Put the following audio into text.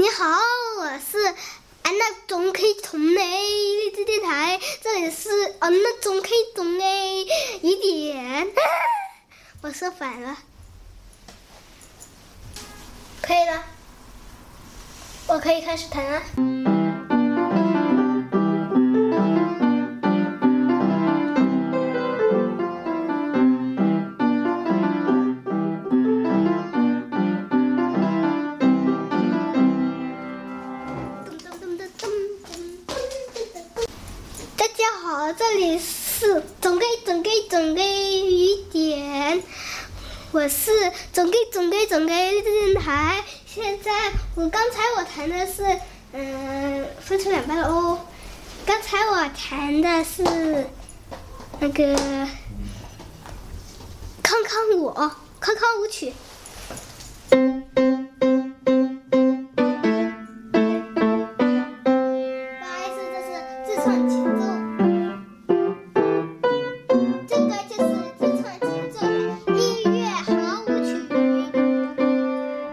你好，我是安娜中 K 中 A 励志电台，这里是安娜中 K 中 A 一点。我说反了，可以了，我可以开始弹了。好，这里是总给总给总给雨点，我是总给总给总给电台。现在我刚才我弹的是，嗯，分成两半哦。刚才我弹的是那个康康舞，康康舞曲。不好意思，这是自创前奏。